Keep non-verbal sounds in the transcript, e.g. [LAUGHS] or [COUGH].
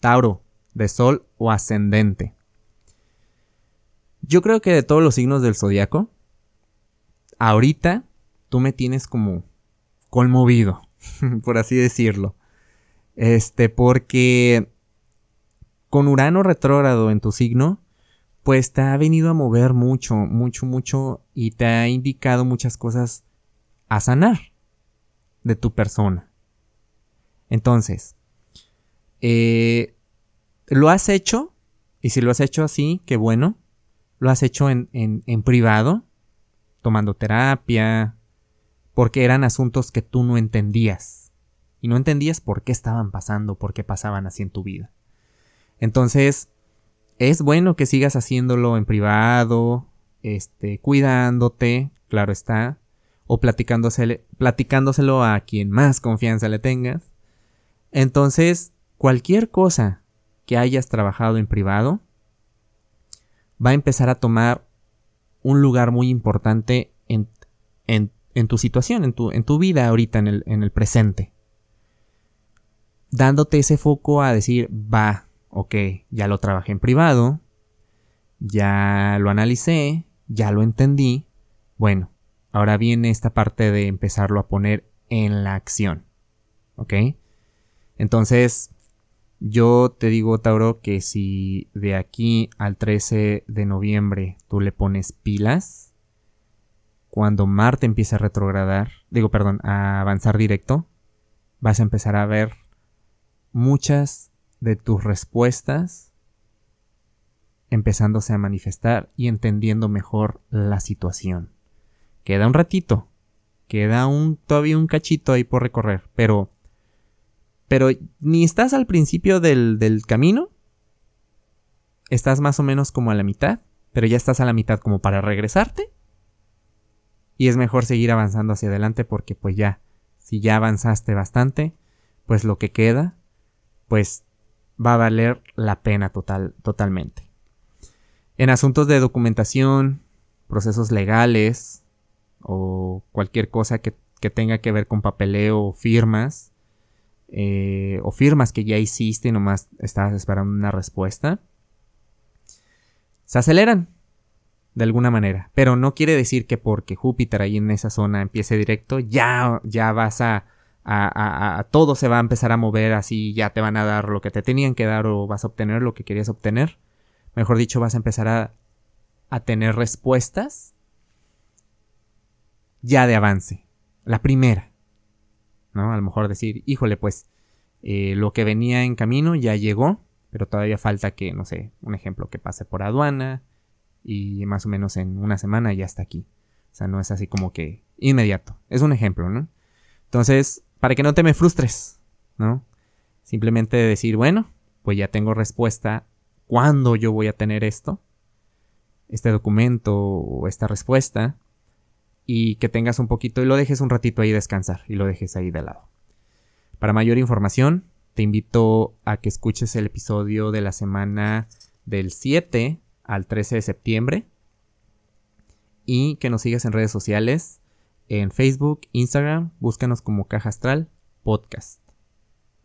Tauro, de Sol o ascendente. Yo creo que de todos los signos del zodiaco, ahorita tú me tienes como conmovido, [LAUGHS] por así decirlo. Este, porque con Urano retrógrado en tu signo, pues te ha venido a mover mucho, mucho, mucho y te ha indicado muchas cosas a sanar de tu persona. Entonces, eh, lo has hecho, y si lo has hecho así, qué bueno, lo has hecho en, en privado, tomando terapia, porque eran asuntos que tú no entendías. Y no entendías por qué estaban pasando, por qué pasaban así en tu vida. Entonces, es bueno que sigas haciéndolo en privado, este, cuidándote, claro está, o platicándoselo a quien más confianza le tengas. Entonces, cualquier cosa que hayas trabajado en privado va a empezar a tomar un lugar muy importante en, en, tu situación, en tu, en tu vida ahorita, en el, en el presente. Dándote ese foco a decir, va, ok, ya lo trabajé en privado, ya lo analicé, ya lo entendí. Bueno, ahora viene esta parte de empezarlo a poner en la acción. ¿Ok? Entonces, yo te digo, Tauro, que si de aquí al 13 de noviembre tú le pones pilas, cuando Marte empiece a retrogradar, digo, perdón, a avanzar directo, vas a empezar a ver muchas de tus respuestas empezándose a manifestar y entendiendo mejor la situación. Queda un ratito, queda un todavía un cachito ahí por recorrer, pero pero ni estás al principio del, del camino, estás más o menos como a la mitad, pero ya estás a la mitad como para regresarte. Y es mejor seguir avanzando hacia adelante porque pues ya, si ya avanzaste bastante, pues lo que queda, pues va a valer la pena total, totalmente. En asuntos de documentación, procesos legales o cualquier cosa que, tenga que ver con papeleo o firmas, eh, o firmas que ya hiciste y nomás estabas esperando una respuesta, se aceleran de alguna manera. Pero no quiere decir que porque Júpiter ahí en esa zona empiece directo, ya, ya vas a a, todo se va a empezar a mover así, ya te van a dar lo que te tenían que dar o vas a obtener lo que querías obtener. Mejor dicho, vas a empezar a, a tener respuestas ya de avance. La primera. ¿No? A lo mejor decir, híjole, pues eh, lo que venía en camino ya llegó, pero todavía falta que, no sé, un ejemplo, que pase por aduana y más o menos en una semana ya está aquí. O sea, no es así como que inmediato. Es un ejemplo, ¿no? Entonces, para que no te me frustres, ¿no? Simplemente decir, bueno, pues ya tengo respuesta. ¿Cuándo yo voy a tener esto? Este documento o esta respuesta. Y que tengas un poquito y lo dejes un ratito ahí descansar y lo dejes ahí de lado. Para mayor información, te invito a que escuches el episodio de la semana del 7 al 13 de septiembre y que nos sigas en redes sociales en Facebook, Instagram, búscanos como Caja Astral Podcast.